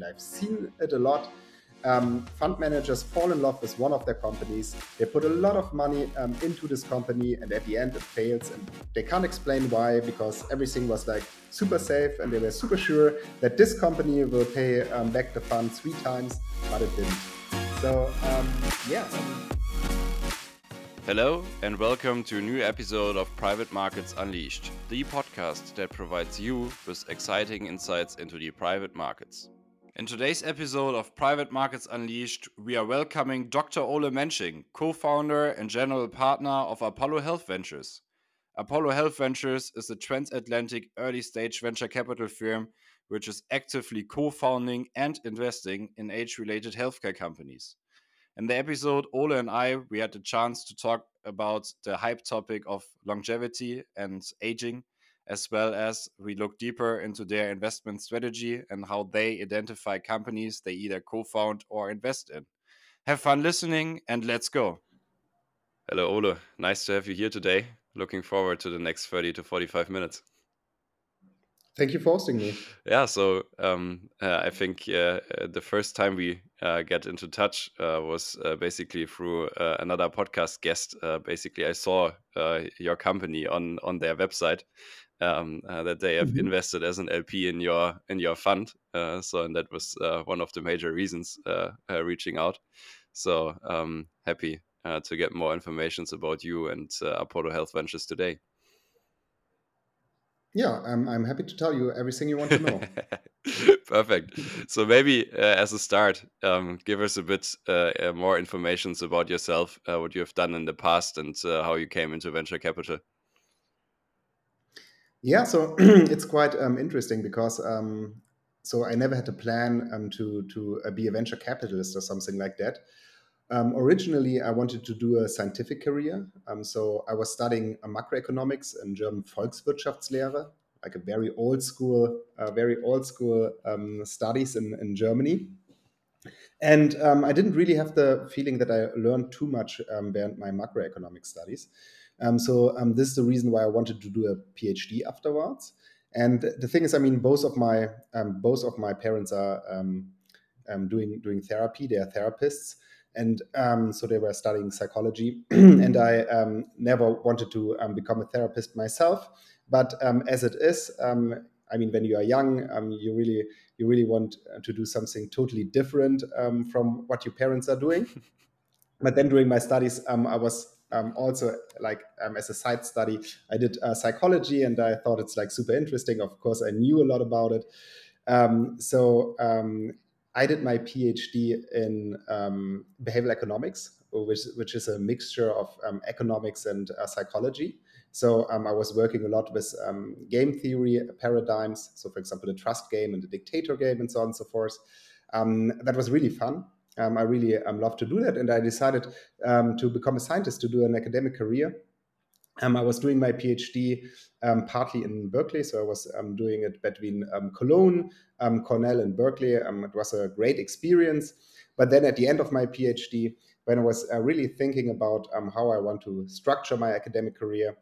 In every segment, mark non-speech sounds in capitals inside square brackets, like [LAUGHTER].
I've seen it a lot. Um, fund managers fall in love with one of their companies. They put a lot of money um, into this company, and at the end, it fails. And they can't explain why because everything was like super safe, and they were super sure that this company will pay um, back the fund three times, but it didn't. So, um, yeah. Hello, and welcome to a new episode of Private Markets Unleashed, the podcast that provides you with exciting insights into the private markets. In today's episode of Private Markets Unleashed, we are welcoming Dr. Ole Mensching, co founder and general partner of Apollo Health Ventures. Apollo Health Ventures is a transatlantic early stage venture capital firm which is actively co founding and investing in age related healthcare companies. In the episode, Ole and I, we had the chance to talk about the hype topic of longevity and aging as well as we look deeper into their investment strategy and how they identify companies they either co found or invest in. Have fun listening and let's go. Hello, Ole. Nice to have you here today. Looking forward to the next 30 to 45 minutes. Thank you for hosting me. Yeah, so um, uh, I think uh, the first time we uh, get into touch uh, was uh, basically through uh, another podcast guest. basically, I saw your company on on their website, um, uh, that they have mm-hmm. invested as an LP in your in your fund. Uh, so and that was uh, one of the major reasons uh, uh, reaching out. So um, happy uh, to get more information about you and Apollo Health Ventures today. Yeah, I'm, I'm happy to tell you everything you want to know. [LAUGHS] Perfect. So maybe as a start, um, give us a bit more information about yourself, what you have done in the past, and how you came into venture capital. Yeah, so [CLEARS THROAT] it's quite um, interesting because um, so I never had a plan um, to to uh, be a venture capitalist or something like that. Um, originally, I wanted to do a scientific career. Um, so I was studying macroeconomics and German Volkswirtschaftslehre, like a very old school, uh, very old school um, studies in, in Germany. And I didn't really have the feeling that I learned too much um, my macroeconomic studies. Um, so um, this is the reason why I wanted to do a PhD afterwards. And the thing is, I mean, both of my um, both of my parents are um, um, doing doing therapy. They are therapists, and um, so they were studying psychology. [CLEARS THROAT] and I never wanted to become a therapist myself. But as it is, I mean, when you are young, you really you really want to do something totally different from what your parents are doing. [LAUGHS] but then during my studies, I was um, also like um, as a side study i did uh, psychology and i thought it's like super interesting of course i knew a lot about it um, so um, i did my phd in um, behavioral economics which, which is a mixture of um, economics and uh, psychology. So i was working a lot with game theory paradigms. So for example the trust game and the dictator game and so on and so forth. That was really fun. Um, I really um, love to do that, and I decided um, to become a scientist to do an academic career. Um, I was doing my PhD um, partly in Berkeley, so I was um, doing it between Cologne, Cornell, and Berkeley. it was a great experience. But then at the end of my PhD, when I was uh, really thinking about how I want to structure my academic career,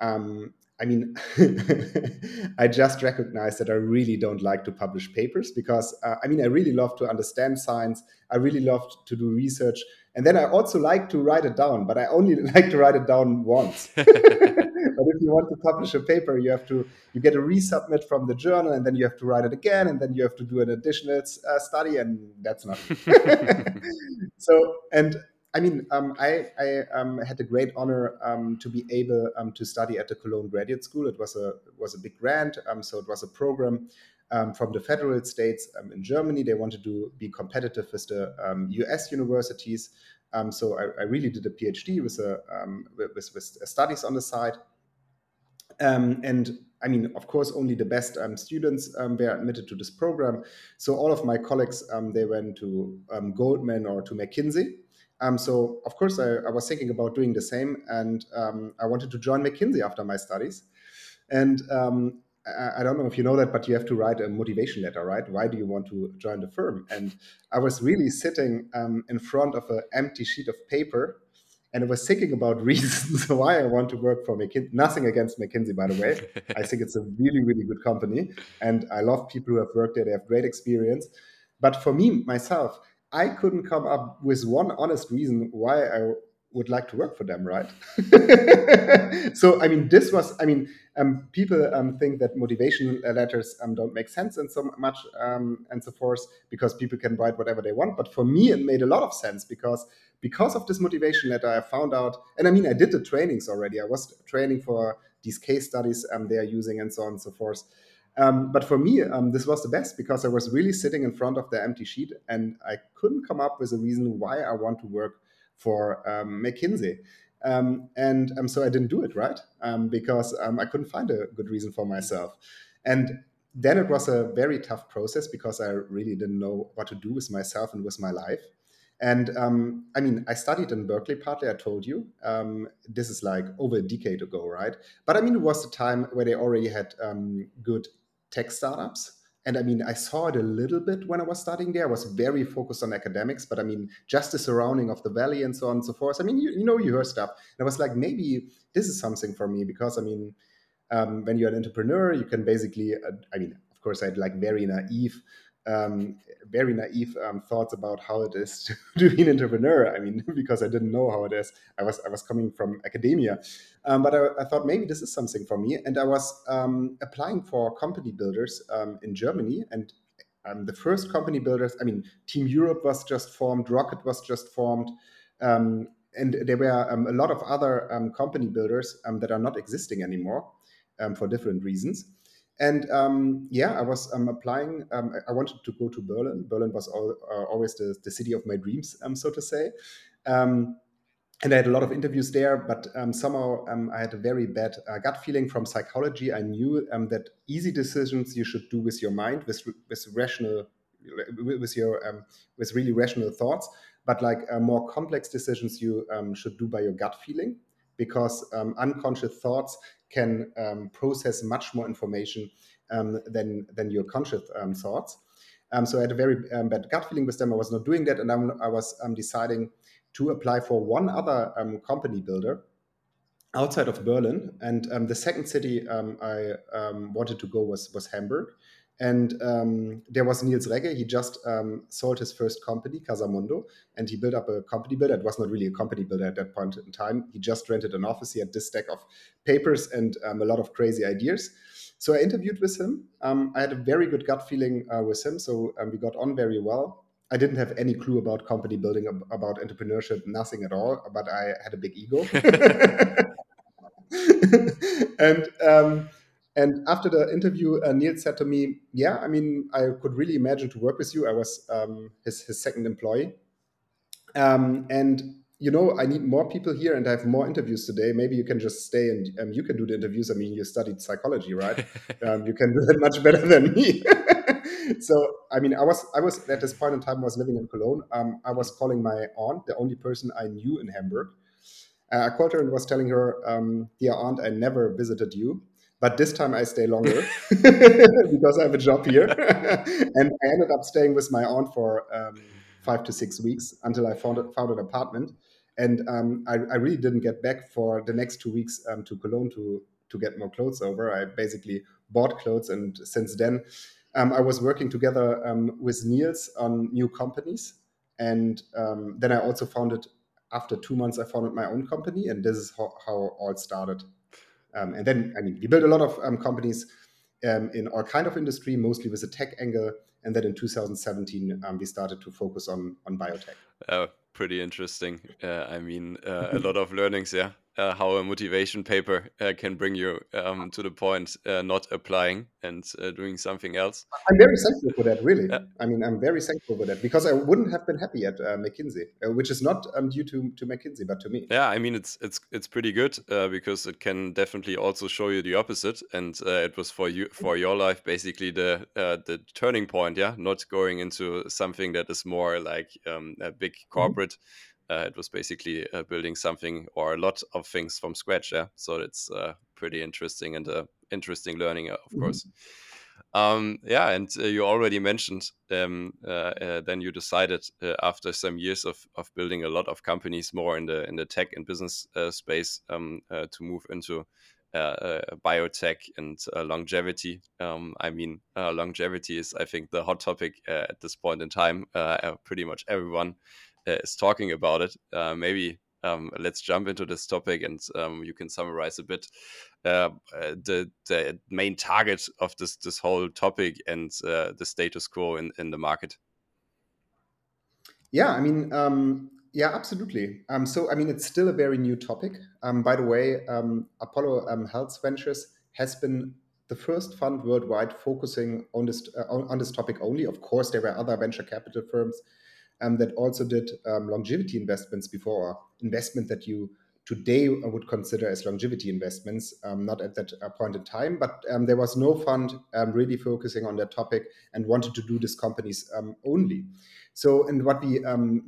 um, I mean, [LAUGHS] I just recognized that I really don't like to publish papers because, uh, I mean, I really love to understand science. I really love to do research. And then I also like to write it down, but I only [LAUGHS] like to write it down once. [LAUGHS] but if you want to publish a paper, you have to, you get a resubmit from the journal and then you have to write it again and then you have to do an additional uh, study and that's not. [LAUGHS] so, and I mean, um, I, I um, had the great honor um, to be able um, to study at the Cologne Graduate School. It was a was a big grant, um, so it was a program um, from the federal states in Germany. They wanted to be competitive with the U.S. universities. so I, I, really did a PhD with a with, with, studies on the side. and I mean, of course, only the best um, students um, were admitted to this program. So all of my colleagues, um, they went to Goldman or to McKinsey. Um, so of course I, I, was thinking about doing the same, and um, I wanted to join McKinsey after my studies. And um, I, don't know if you know that, but you have to write a motivation letter, right? Why do you want to join the firm? And I was really sitting um, in front of an empty sheet of paper, and I was thinking about [LAUGHS] reasons why I want to work for McKinsey. Nothing against McKinsey, by the way. I think it's a really, really good company, and I love people who have worked there. They have great experience. But for me, myself, I couldn't come up with one honest reason why I would like to work for them, right? [LAUGHS] so, I mean, this was, I mean, um, people um, think that motivation letters um, don't make sense and so much um, and so forth because people can write whatever they want. But for me, it made a lot of sense because because of this motivation letter, I found out, and I mean, I did the trainings already. I was training for these case studies um, they are using and so on and so forth. Um, but for me, this was the best because I was really sitting in front of the empty sheet and I couldn't come up with a reason why I want to work for um, McKinsey. Um, and um, so I didn't do it, right? Um, because I couldn't find a good reason for myself. And then it was a very tough process because I really didn't know what to do with myself and with my life. And um, I mean, I studied in Berkeley partly, I told you. Um, this is like over a decade ago, right? But I mean, it was the time where they already had um, good tech startups. And I mean, I saw it a little bit when I was studying there. I was very focused on academics, but I mean, just the surrounding of the valley and so on and so forth. I mean, you, you know, you hear stuff. And I was like, maybe this is something for me because I mean, um, when you're an entrepreneur, you can basically, uh, I mean, of course, I had like very naive um, very naive um, thoughts about how it is [LAUGHS] to, to, be an entrepreneur. I mean, [LAUGHS] because I didn't know how it is. I was I was coming from academia, um, but I, I, thought maybe this is something for me. And I was um, applying for company builders um, in Germany, and um, the first company builders. I mean, Team Europe was just formed, Rocket was just formed. and there were a lot of other company builders that are not existing anymore for different reasons. And um, yeah, I was um, applying. Um, I wanted to go to Berlin. Berlin was all, uh, always the, the city of my dreams, um, so to say. Um, and I had a lot of interviews there, but um, somehow I had a very bad uh, gut feeling from psychology. I knew that easy decisions you should do with your mind, with with rational, with your with really rational thoughts. But like uh, more complex decisions, you should do by your gut feeling because unconscious thoughts can um, process much more information um, than than your conscious um, thoughts. Um, so I had a very um, bad gut feeling with them. I was not doing that, and I'm, i was deciding to apply for one other company builder outside of Berlin. And the second city I wanted to go was was Hamburg. And um, there was Niels Regge. He just um, sold his first company, Casamundo, and he built up a company builder. It was not really a company builder at that point in time. He just rented an office. He had this stack of papers and um, a lot of crazy ideas. So I interviewed with him. Um, I had a very good gut feeling uh, with him. So um, we got on very well. I didn't have any clue about company building, about entrepreneurship, nothing at all. But I had a big ego. [LAUGHS] [LAUGHS] and um, and after the interview, uh, Neil said to me, "Yeah, I mean, I could really imagine to work with you. I was um, his his second employee, um, and you know, I need more people here, and I have more interviews today. Maybe you can just stay and um, you can do the interviews. I mean, you studied psychology, right? [LAUGHS] Um, you can do that much better than me. [LAUGHS] so, I mean, I was I was at this point in time I was living in Cologne. Um, I was calling my aunt, the only person I knew in Hamburg. Uh, I called her and was telling her, um, "Dear aunt, I never visited you." But this time I stay longer [LAUGHS] [LAUGHS] because I have a job here. [LAUGHS] and I ended up staying with my aunt for um, five to six weeks until I found, found an apartment. And um, I, I, really didn't get back for the next two weeks um, to Cologne to, to get more clothes over. I basically bought clothes. And since then, um, I was working together um, with Niels on new companies. And um, then I also founded, after two months, I founded my own company. And this is how, how all started. Um, and then, I mean, we built a lot of um, companies um, in all kind of industry, mostly with a tech angle. And then in 2017, um, we started to focus on on biotech. Oh, pretty interesting. Uh, I mean, uh, a [LAUGHS] lot of learnings, yeah uh, how a motivation paper uh, can bring you um, to the point uh, not applying and uh, doing something else. I'm very thankful for that, really. Yeah. I mean, I'm very thankful for that because I wouldn't have been happy at uh, McKinsey, uh, which is not um, due to, to McKinsey, but to me. Yeah, I mean, it's it's it's pretty good because it can definitely also show you the opposite, and it was for you for your life basically the the turning point. Yeah, not going into something that is more like um, a big mm-hmm. corporate. Mm -hmm uh, it was basically uh, building something or a lot of things from scratch. Yeah, so it's uh, pretty interesting and uh, interesting learning, uh, of mm-hmm. course. Um, yeah, and uh, you already mentioned um, then you decided after some years of, of building a lot of companies more in the in the tech and business space um, to move into uh, biotech and longevity. Um, I mean, longevity is, I think, the hot topic at this point in time. pretty much everyone is talking about it. maybe um, let's jump into this topic and um, you can summarize a bit uh, the the main target of this this whole topic and uh, the status quo in, in the market. Yeah, I mean, um, yeah, absolutely. Um, so, I mean, it's still a very new topic. Um, by the way, um, Apollo Health Ventures has been the first fund worldwide focusing on this uh, on this topic only. Of course, there were other venture capital firms um, that also did um, longevity investments before, investment that you today would consider as longevity investments, um, not at that uh, point in time. But um, there was no fund um, really focusing on that topic and wanted to do this companies um, only. So, and what we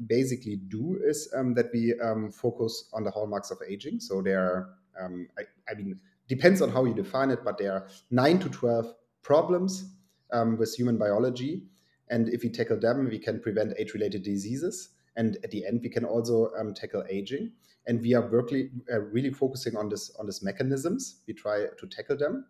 basically do is that we focus on the hallmarks of aging. So there are, I, I mean, depends on how you define it, but there are nine to 12 problems um, with human biology and if we tackle them, we can prevent age related diseases. And at the end, we can also um, tackle aging. And we are really, uh, really focusing on this on these mechanisms. We try to tackle them.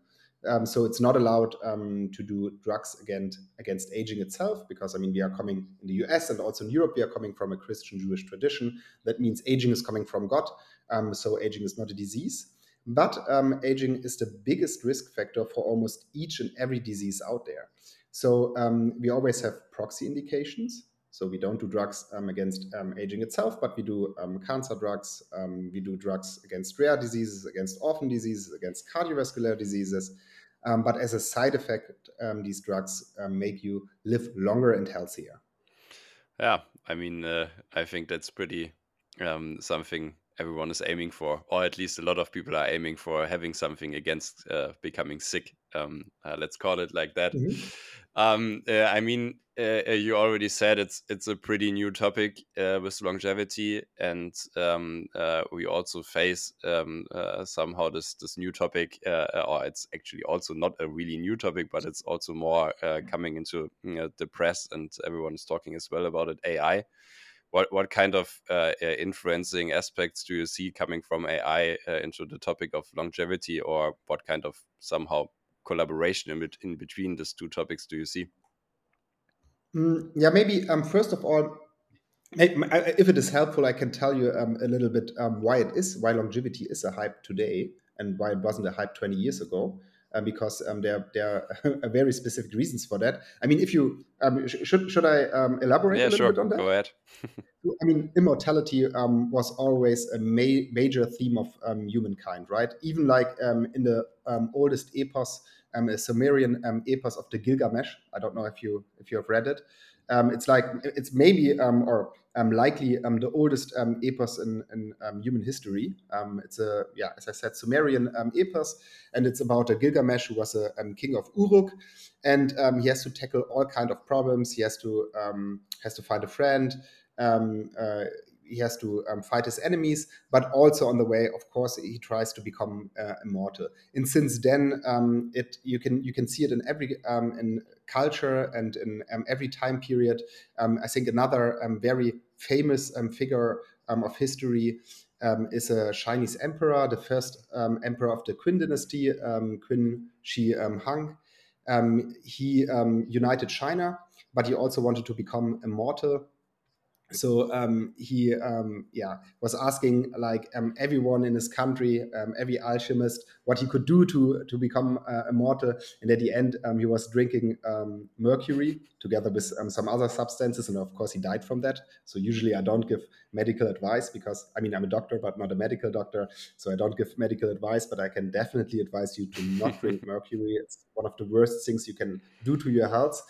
Um, so it's not allowed um, to do drugs against against aging itself because I mean we are coming in the U.S. and also in Europe we are coming from a Christian Jewish tradition. That means aging is coming from God. Um, so aging is not a disease, but um, aging is the biggest risk factor for almost each and every disease out there. So um, we always have proxy indications. So we don't do drugs um, against um, aging itself, but we do um, cancer drugs. Um, we do drugs against rare diseases, against orphan diseases, against cardiovascular diseases. Um, but as a side effect, these drugs make you live longer and healthier. Yeah, I mean, uh, I think that's pretty something everyone is aiming for, or at least a lot of people are aiming for having something against uh, becoming sick. Um, uh, let's call it like that. Mm-hmm. Um, uh, I mean, uh, uh, you already said it's it's a pretty new topic uh, with longevity, and um, we also face um, somehow this this new topic, or it's actually also not a really new topic, but it's also more coming into you know, the press, and everyone is talking as well about it. AI what what kind of uh, uh, influencing aspects do you see coming from AI uh, into the topic of longevity, or what kind of somehow collaboration in, in between these two topics do you see? Mm, yeah, maybe um, first of all, if it is helpful, I can tell you um, a little bit um, why it is, why longevity is a hype today, and why it wasn't a hype 20 years ago. Uh, because um, there, there [LAUGHS] are very specific reasons for that. I mean, if you um, sh should should I um, elaborate yeah, a little sure. bit on that? Go ahead. [LAUGHS] I mean, immortality um, was always a ma major theme of um, humankind, right? Even like um, in the oldest epos, a Sumerian epos of the Gilgamesh. I don't know if you if you have read it. it's like it's maybe or um, likely um, the oldest um, epos in, in human history. it's a yeah, as I said, Sumerian epos, and it's about a Gilgamesh who was a king of Uruk, and he has to tackle all kind of problems. He has to has to find a friend. Um, uh, he has to um, fight his enemies, but also on the way, of course, he tries to become uh, immortal. And since then, um, it you can you can see it in every um, in culture and in um, every time period. Um, I think another very famous figure of history is a Chinese emperor, the first emperor of the Qin dynasty, Qin Shi Huang. he united China, but he also wanted to become immortal so um, he um, yeah was asking like um, everyone in his country um, every alchemist what he could do to to become uh, immortal. And at the end um, he was drinking um, mercury together with some other substances. And of course he died from that. So usually i don't give medical advice because i mean i'm a doctor but not a medical doctor. So i don't give medical advice but i can definitely advise you to not [LAUGHS] drink mercury. It's one of the worst things you can do to your health.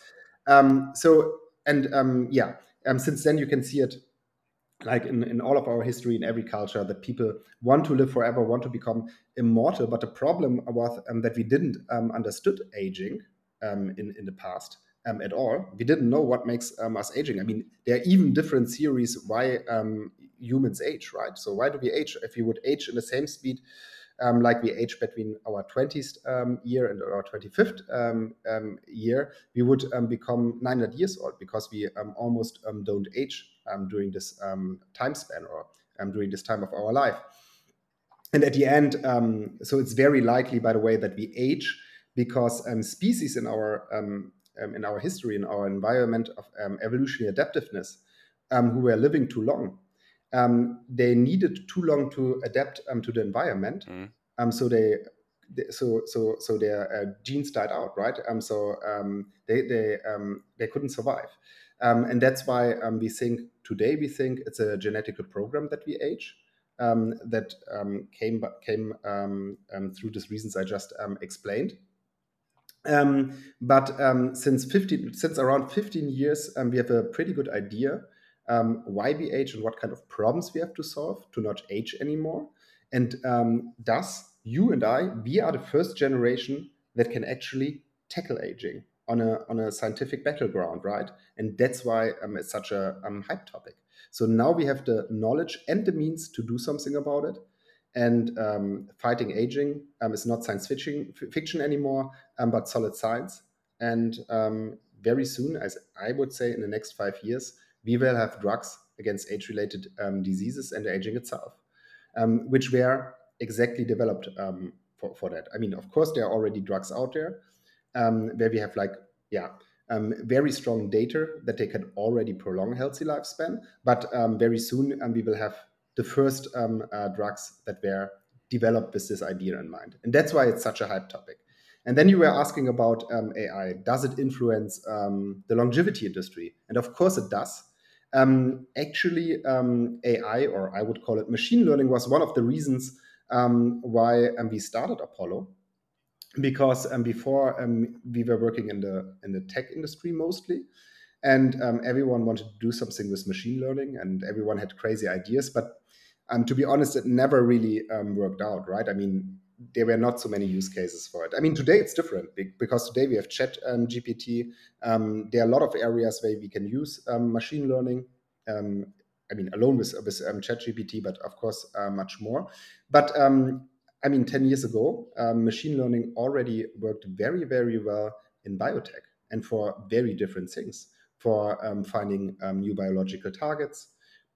So and yeah um, since then, you can see it like in, in all of our history in every culture that people want to live forever want to become immortal. But the problem was um, that we didn't um, understood aging um, in, in the past um, at all. We didn't know what makes um, us aging. I mean there are even different theories why um, humans age right? So why do we age? If we would age in the same speed um, like we age between our 20th um, year and our 25th um, um, year, we would um, become 900 years old because we almost don't age during this time span or during this time of our life. and at the end, um, so it's very likely, by the way, that we age because um, species in our um, um in our history, in our environment of um, evolutionary adaptiveness, um, who were living too long, they needed too long to adapt to the environment. Mm. so they so so so their uh, genes died out, right? Um, so um, they they um, they couldn't survive, um, and that's why um, we think today we think it's a genetical program that we age. Um, that um, came came um, um, through these reasons I just um, explained. Um, but um, since 15, since around 15 years, um, we have a pretty good idea um, why we age and what kind of problems we have to solve to not age anymore. And um, thus, you and I, we are the first generation that can actually tackle aging on a on a scientific battleground, right? And that's why um, it's such a um, hype topic. So now we have the knowledge and the means to do something about it. And um, fighting aging um, is not science fiction, fiction anymore, um, but solid science. And um, very soon, as I would say, in the next five years, we will have drugs against age-related diseases and aging itself, which were exactly developed for, for that. I mean, of course, there are already drugs out there um, where we have like, yeah, um, very strong data that they can already prolong healthy lifespan. But um, very soon um, we will have the first um, uh, drugs that were developed with this idea in mind. And that's why it's such a hype topic. And then you were asking about um, AI. Does it influence the longevity industry? And of course it does. Um, actually, um, AI, or I would call it machine learning, was one of the reasons um, why we started Apollo because um, before um, we were working in the in the tech industry mostly, and um, everyone wanted to do something with machine learning, and everyone had crazy ideas. But um, to be honest, it never really um, worked out. Right? I mean, there were not so many use cases for it. I mean, today it's different because today we have Chat um, GPT. there are a lot of areas where we can use machine learning. I mean, alone with, with um, ChatGPT, but of course, uh, much more. But um, I mean, 10 years ago, um, machine learning already worked very, very well in biotech and for very different things for um, finding um, new biological targets,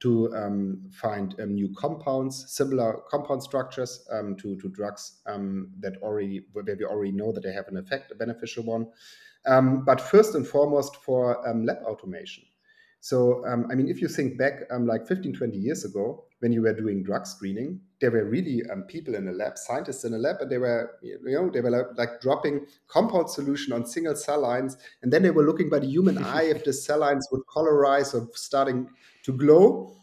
to um, find um, new compounds, similar compound structures um, to, to drugs that already, where we already know that they have an effect, a beneficial one. but first and foremost, for lab automation. So, um, I mean, if you think back um, like 15, 20 years ago, when you were doing drug screening, there were really um, people in a lab, scientists in a lab, and they were, you know, they were like, like, dropping compound solution on single cell lines. And then they were looking by the human [LAUGHS] eye if the cell lines would colorize or starting to glow.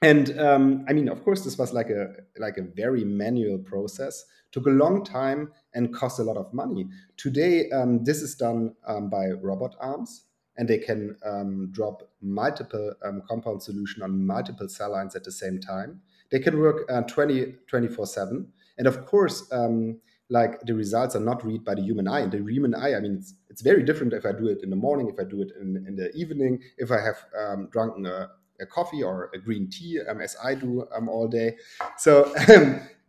And um, I mean, of course, this was like a like a very manual process. Took a long time and cost a lot of money. Today, um, this is done um, by robot arms and they can um, drop multiple um, compound solution on multiple cell lines at the same time. They can work uh, 20, 24 7. And of course, um, like the results are not read by the human eye. And the human eye, I mean, it's, it's very different if I do it in the morning, if I do it in, in the evening, if I have um, a, a, coffee or a green tea, um, as I do um, all day. So,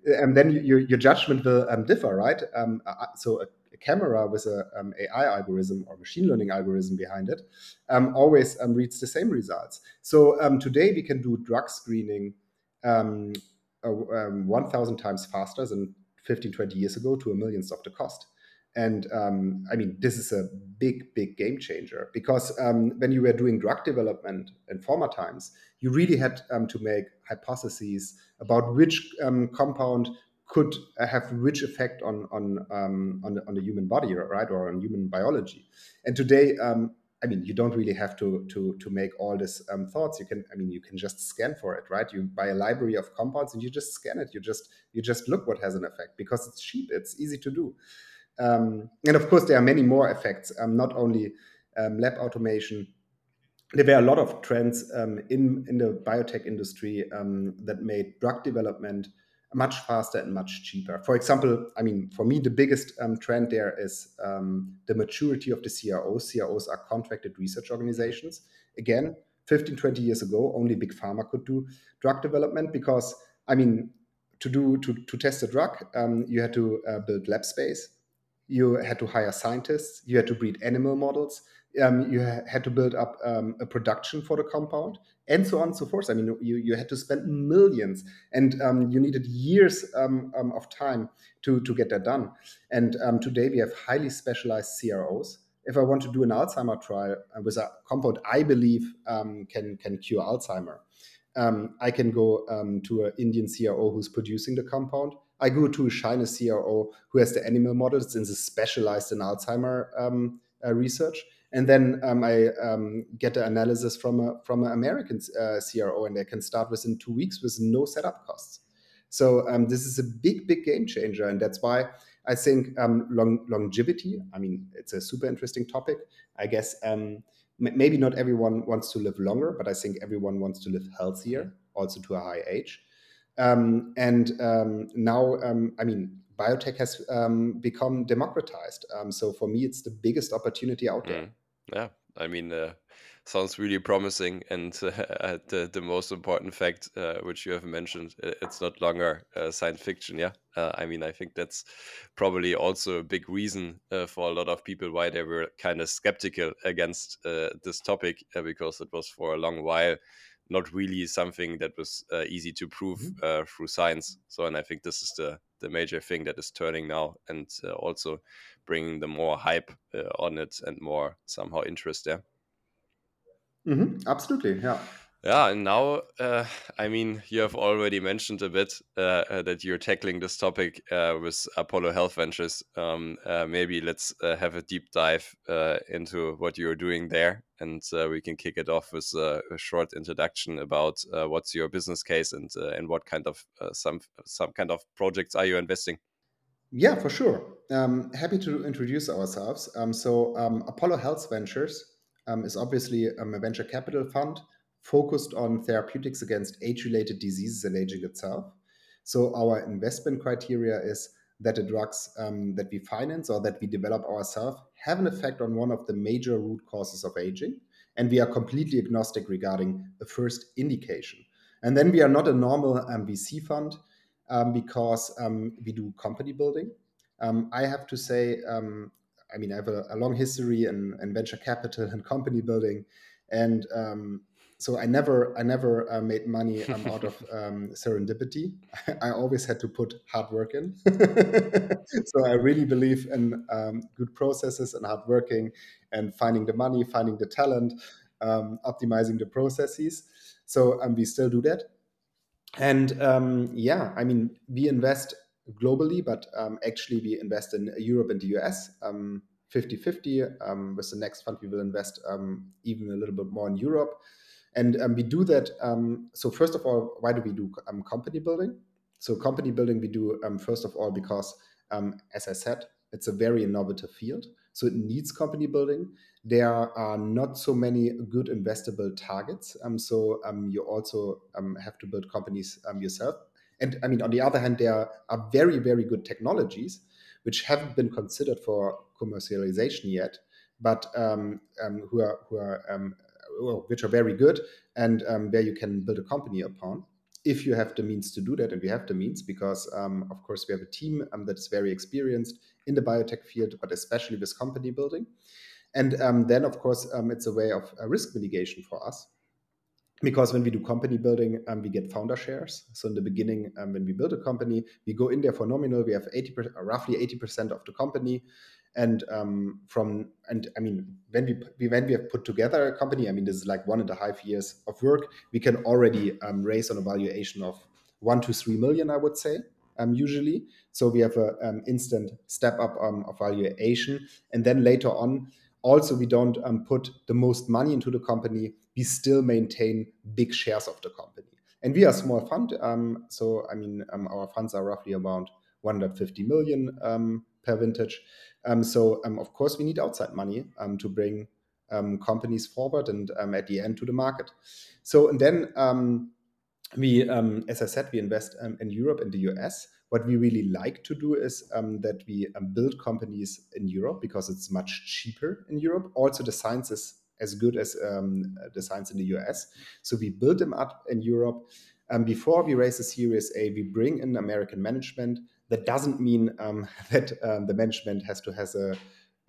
and [LAUGHS] then your, your judgment will differ, right? Uh, so a a camera with a um, AI algorithm or machine learning algorithm behind it um, always um, reads the same results. So um, today we can do drug screening um, uh, 1,000 times faster than 15, 20 years ago to a millionth of the cost. And um, I mean, this is a big, big game changer because um, when you were doing drug development in former times, you really had um, to make hypotheses about which compound could have which effect on on um, on, the, on the human body, right, or on human biology. And today, um, I mean, you don't really have to to to make all these um, thoughts. You can, I mean, you can just scan for it, right? You buy a library of compounds and you just scan it. You just you just look what has an effect because it's cheap. It's easy to do. Um, and of course, there are many more effects. Um, not only um, lab automation. There were a lot of trends in in the biotech industry that made drug development much faster and much cheaper. For example, I mean, for me, the biggest um, trend there is um, the maturity of the CROs. CROs are contracted research organizations. Again, 15, 20 years ago, only big pharma could do drug development because, I mean, to do to, to test a drug, um, you had to uh, build lab space, you had to hire scientists, you had to breed animal models. um, you ha- had to build up um, a production for the compound and so on and so forth. I mean, you, you had to spend millions and um, you needed years um, um, of time to, to get that done. And um, today we have highly specialized CROs. If I want to do an Alzheimer trial with a compound I believe can, can cure Alzheimer, I can go to an Indian CRO who's producing the compound. I go to a China CRO who has the animal models and is specialized in Alzheimer um, uh, research and then um, I um, get the analysis from a from an American uh, CRO, and they can start within two weeks with no setup costs. So um, this is a big, big game changer, and that's why I think um, long, longevity. I mean, it's a super interesting topic. I guess um, maybe not everyone wants to live longer, but I think everyone wants to live healthier, also to a high age. Um, and now, I mean, biotech has um, become democratized. Um, so for me, it's the biggest opportunity out there. Mm. Yeah, I mean, uh, sounds really promising. And [LAUGHS] uh, the the most important fact, uh, which you have mentioned, it's not longer uh, science fiction. Yeah, uh, I mean, I think that's probably also a big reason uh, for a lot of people why they were kind of skeptical against this topic because it was for a long while not really something that was uh, easy to prove mm-hmm. uh, through science. So, and I think this is the the major thing that is turning now, and uh, also bringing the more hype uh, on it and more somehow interest there. Mm-hmm. Absolutely, yeah. Yeah, and now, uh, I mean, you have already mentioned a bit uh, uh, that you're tackling this topic uh, with Apollo Health Ventures. Um, uh, maybe let's have a deep dive into what you're doing there, and we can kick it off with a short introduction about what's your business case and and what kind of some some kind of projects are you investing. Yeah, for sure. Um, happy to introduce ourselves. Um, so, um, Apollo Health Ventures um, is obviously um, a venture capital fund focused on therapeutics against age related diseases and aging itself. So, our investment criteria is that the drugs um, that we finance or that we develop ourselves have an effect on one of the major root causes of aging. And we are completely agnostic regarding the first indication. And then we are not a normal um, VC fund um, because um, we do company building. Um, I have to say, um, I mean, I have a, a long history in, in, venture capital and company building. And so I never I never uh, made money um, out of [LAUGHS] um, serendipity. [LAUGHS] I always had to put hard work in. [LAUGHS] so I really believe in um, good processes and hard working and finding the money, finding the talent, um, optimizing the processes. So um, we still do that. And um, yeah, I mean we invest globally, but actually we invest in Europe and the US. 50 50. with the next fund, we will invest even a little bit more in Europe. And um, we do that. Um, so, first of all, why do we do um, company building? So, company building we do, um, first of all, because, um, as I said, it's a very innovative field. So, it needs company building. There are not so many good investable targets. Um, so, you also have to build companies yourself. And I mean, on the other hand, there are very, very good technologies which haven't been considered for commercialization yet, but who are, who are which are very good and um, where you can build a company upon if you have the means to do that and we have the means because um, of course we have a team um, that's very experienced in the biotech field but especially with company building. And um, then of course um, it's a way of uh, risk mitigation for us because when we do company building um, we get founder shares. So in the beginning when we build a company we go in there for nominal we have 80 roughly 80% of the company and um, from and I mean when we when we have put together a company, I mean this is like one and a half years of work. We can already um, raise an evaluation of one to three million, I would say, um, usually. So we have a um, instant step up um, of valuation, and then later on, also we don't um, put the most money into the company. We still maintain big shares of the company, and we are a small fund. so I mean our funds are roughly around 150 million per vintage. Um, so um, of course we need outside money um, to bring um, companies forward and um, at the end to the market. So and then um, we, as I said, we invest in Europe and the US. What we really like to do is that we build companies in Europe because it's much cheaper in Europe. Also, the science is as good as the science in the US. So we build them up in Europe. Um, before we raise a Series A, we bring in American management that doesn't mean um, [LAUGHS] that um, the management has to has a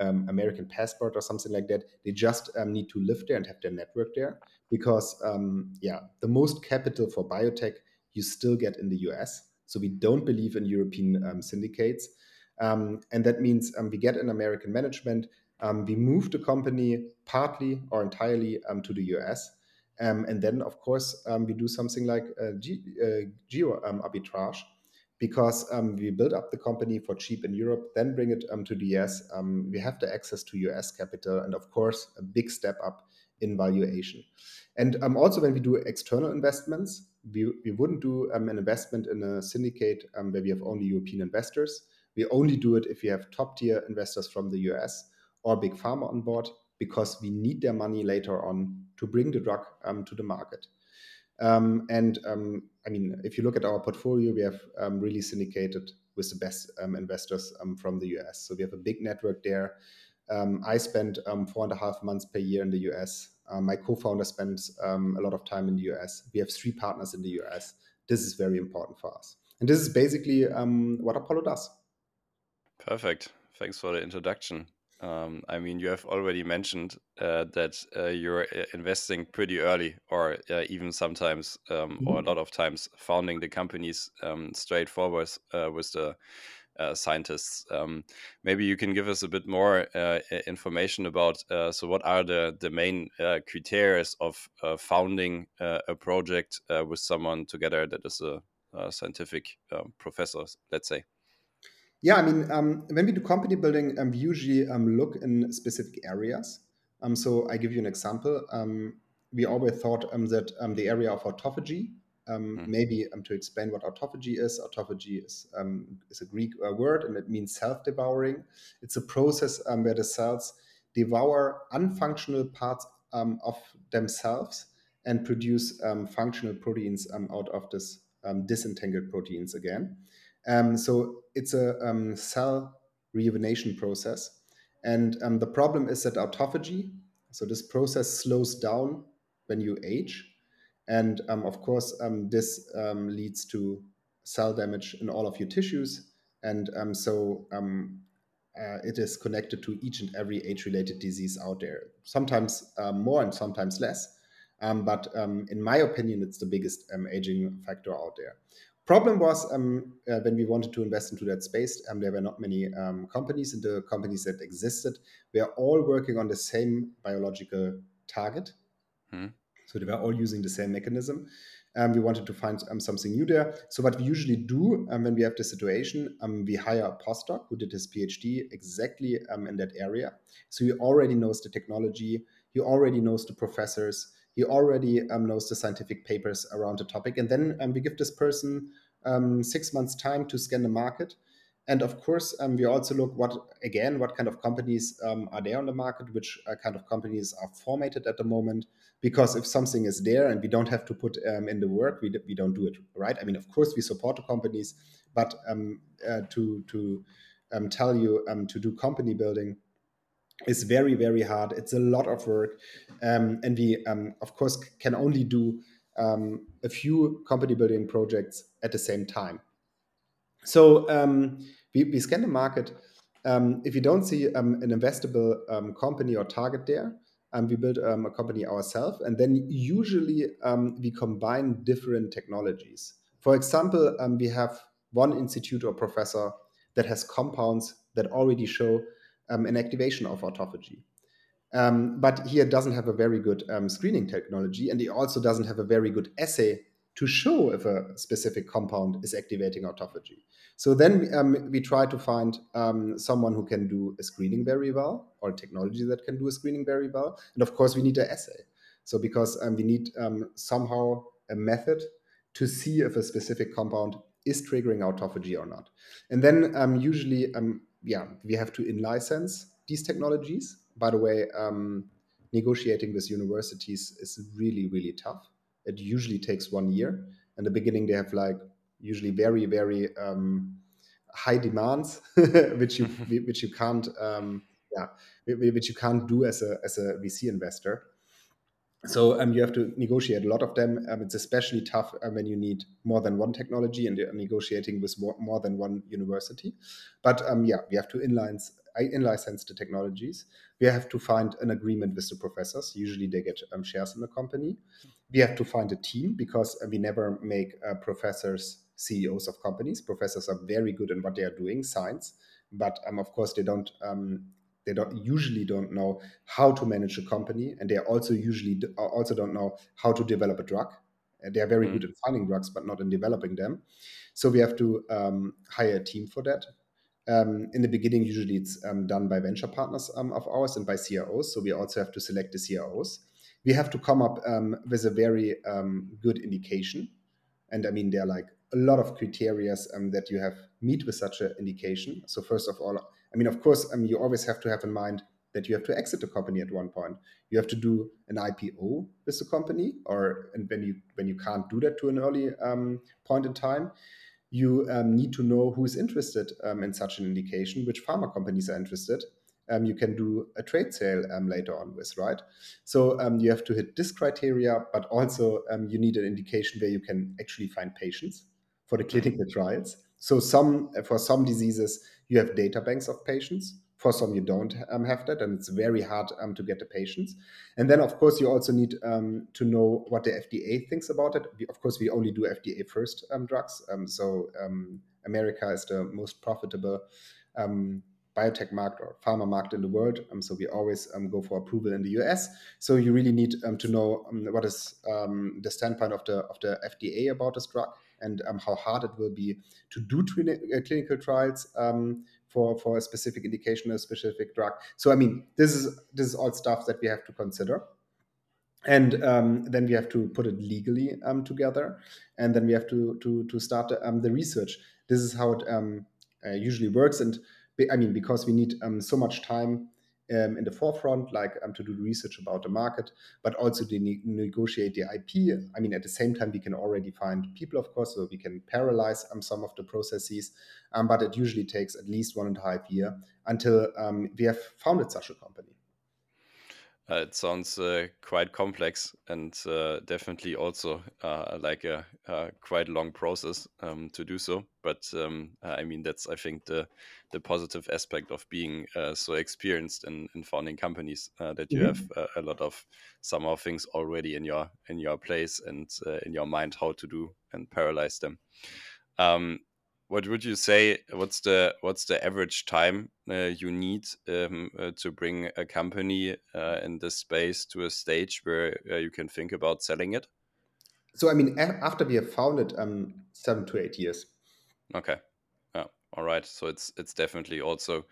um, American passport or something like that. They just um, need to live there and have their network there because, um, yeah, the most capital for biotech you still get in the US. So we don't believe in European um, syndicates. Um, and that means we get an American management. we move the company partly or entirely to the US. and then, of course, we do something like uh, geo arbitrage because um, we build up the company for cheap in Europe, then bring it um, to the US. Um, we have the access to US capital, and of course, a big step up in valuation. And um, also, when we do external investments, we, we wouldn't do um, an investment in a syndicate um, where we have only European investors. We only do it if we have top tier investors from the US or big pharma on board because we need their money later on to bring the drug to the market. Um, and um, I mean, if you look at our portfolio, we have um, really syndicated with the best um, investors um, from the US. So we have a big network there. Um, I spend four and a half months per year in the US. Uh, my co-founder spends a lot of time in the US. We have three partners in the US. This is very important for us. And this is basically what Apollo does. Perfect. Thanks for the introduction. Um, I mean, you have already mentioned uh, that uh, you're uh, investing pretty early, or uh, even sometimes, um, or a mm-hmm. lot of times, founding the companies um, straightforward uh, with the uh, scientists. Um, maybe you can give us a bit more information about. so, what are the the main criteria of founding a project with someone together that is a, a scientific um, professor, let's say? Yeah, I mean, um, when we do company building, um, we usually um, look in specific areas. Um, so I give you an example. Um, we always thought um, that the area of autophagy, mm. maybe to explain what autophagy is, autophagy is, is a Greek uh, word and it means self-devouring. It's a process where the cells devour unfunctional parts of themselves and produce functional proteins out of this disentangled proteins again. Um, so it's a um, cell rejuvenation process. And um, the problem is that autophagy, so this process slows down when you age. And um, of course, um, this um, leads to cell damage in all of your tissues. And so uh, it is connected to each and every age related disease out there, sometimes uh, more and sometimes less. Um, but um, in my opinion, it's the biggest um, aging factor out there. Problem was um, uh, when we wanted to invest into that space, um, there were not many um, companies, and the companies that existed were all working on the same biological target. Hmm. So they were all using the same mechanism. Um, we wanted to find um, something new there. So what we usually do um, when we have this situation, we hire a postdoc who did his PhD exactly in that area. So he already knows the technology, he already knows the professors, he already um, knows the scientific papers around the topic. And then um, we give this person um, six months time to scan the market. And of course, um, we also look what again what kind of companies um, are there on the market, which uh, kind of companies are formatted at the moment. Because if something is there and we don't have to put um, in the work, we, we don't do it right. I mean, of course, we support the companies, but uh, to to tell you to do company building is very very hard. It's a lot of work. Um, and we um, of course can only do um, a few company building projects at the same time. So um, we, we scan the market. Um, if you don't see um, an investable company or target there we build a company ourselves. And then usually we combine different technologies. For example we have one institute or professor that has compounds that already show um, an activation of autophagy. Um, but here doesn't have a very good um, screening technology, and it also doesn't have a very good assay to show if a specific compound is activating autophagy. So then um, we try to find um, someone who can do a screening very well, or technology that can do a screening very well, and of course we need an assay. So because um, we need um, somehow a method to see if a specific compound is triggering autophagy or not, and then usually yeah, we have to in-license these technologies. By the way, um, negotiating with universities is really, really tough. It usually takes one year. In the beginning, they have like usually very, very um, high demands, [LAUGHS] which you [LAUGHS] which you can't um, yeah which you can't do as a as a VC investor so um, you have to negotiate a lot of them. Um, it's especially tough um, when you need more than one technology and you're negotiating with more, more than one university. But um, yeah, we have to inlines, in license the technologies. We have to find an agreement with the professors. Usually they get um, shares in the company. We have to find a team because uh, we never make uh, professors CEOs of companies. Professors are very good in what they are doing, science, but um, of course they don't they don't usually don't know how to manage a company, and they also usually also don't know how to develop a drug. They are very mm. good at finding drugs, but not in developing them. So we have to um, hire a team for that. Um, in the beginning, usually it's um, done by venture partners um, of ours and by CROs. So we also have to select the CROs. We have to come up um, with a very um, good indication. And I mean, there are like a lot of criterias that you have meet with such an indication. So first of all, I mean, of course, I mean, you always have to have in mind that you have to exit the company at one point. You have to do an IPO with the company, or and when you when you can't do that to an early um, point in time, you um, need to know who is interested um, in such an indication, which pharma companies are interested. Um, you can do a trade sale um, later on with, right? So um, you have to hit this criteria, but also you need an indication where you can actually find patients for the clinical trials. So some for some diseases you have data banks of patients. For some you don't um, have that, and it's very hard um, to get the patients. And then of course you also need um, to know what the FDA thinks about it. We, of course we only do FDA first um, drugs. Um, so um, America is the most profitable biotech market or pharma market in the world. Um, so we always um, go for approval in the US. So you really need um, to know what is the standpoint of the of the FDA about this drug and um, how hard it will be to do uh, clinical trials um, for for a specific indication, a specific drug. So I mean, this is this is all stuff that we have to consider. And um, then we have to put it legally um, together, and then we have to to to start um, the research. This is how it um, uh, usually works, and I mean because we need so much time um, in the forefront, like um, to do research about the market, but also to ne- negotiate the IP. I mean, at the same time, we can already find people, of course, so we can parallelize um, some of the processes, um, but it usually takes at least one and a half year until um, we have founded such a company. Uh, it sounds uh, quite complex and uh, definitely also uh, like a, a, quite long process um, to do so. But um, I mean, that's I think the the positive aspect of being uh, so experienced in, in founding companies uh, that you mm -hmm. have a lot of some of things already in your in your place and in your mind how to do and paralyze them. Um, what would you say what's the what's the average time uh, you need um, uh, to bring a company uh, in this space to a stage where uh, you can think about selling it? So i mean after we have founded um, seven to eight years. Okay. Yeah. All right. So it's it's definitely also